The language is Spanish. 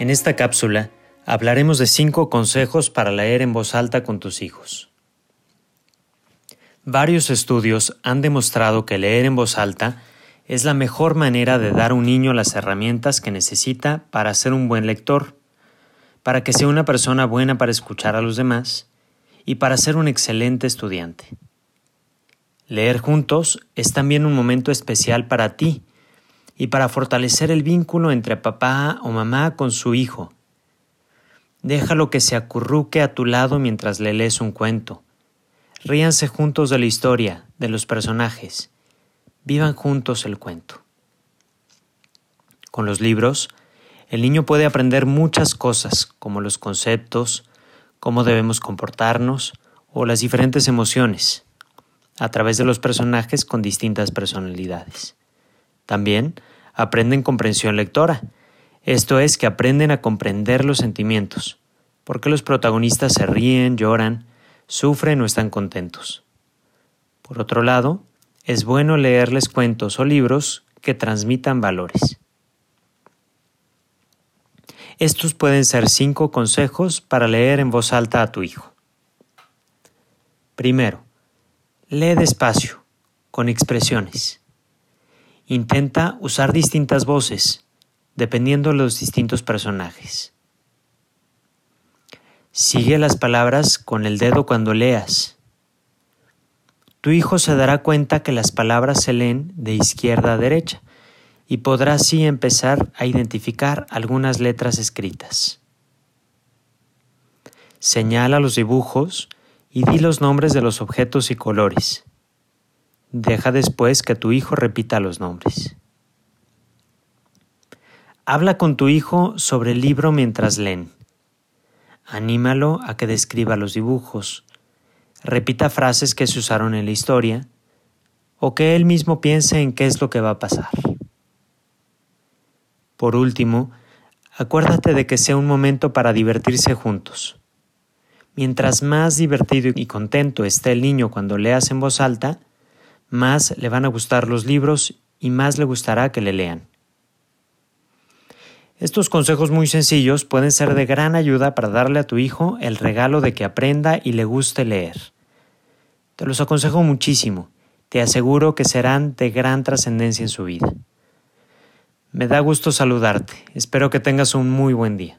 En esta cápsula hablaremos de 5 consejos para leer en voz alta con tus hijos. Varios estudios han demostrado que leer en voz alta es la mejor manera de dar a un niño las herramientas que necesita para ser un buen lector, para que sea una persona buena para escuchar a los demás y para ser un excelente estudiante. Leer juntos es también un momento especial para ti y para fortalecer el vínculo entre papá o mamá con su hijo. Déjalo que se acurruque a tu lado mientras le lees un cuento. Ríanse juntos de la historia, de los personajes Vivan juntos el cuento. Con los libros, el niño puede aprender muchas cosas, como los conceptos, cómo debemos comportarnos o las diferentes emociones, a través de los personajes con distintas personalidades. También aprenden comprensión lectora, esto es que aprenden a comprender los sentimientos, porque los protagonistas se ríen, lloran, sufren o están contentos. Por otro lado, es bueno leerles cuentos o libros que transmitan valores. Estos pueden ser cinco consejos para leer en voz alta a tu hijo. Primero, lee despacio, con expresiones. Intenta usar distintas voces, dependiendo de los distintos personajes. Sigue las palabras con el dedo cuando leas tu hijo se dará cuenta que las palabras se leen de izquierda a derecha y podrá así empezar a identificar algunas letras escritas. Señala los dibujos y di los nombres de los objetos y colores. Deja después que tu hijo repita los nombres. Habla con tu hijo sobre el libro mientras leen. Anímalo a que describa los dibujos, repita frases que se usaron en la historia o que él mismo piense en qué es lo que va a pasar. Por último, acuérdate de que sea un momento para divertirse juntos. Mientras más divertido y contento esté el niño cuando leas en voz alta, más le van a gustar los libros y más le gustará que le lean. Estos consejos muy sencillos pueden ser de gran ayuda para darle a tu hijo el regalo de que aprenda y le guste leer. Te los aconsejo muchísimo, te aseguro que serán de gran trascendencia en su vida. Me da gusto saludarte, espero que tengas un muy buen día.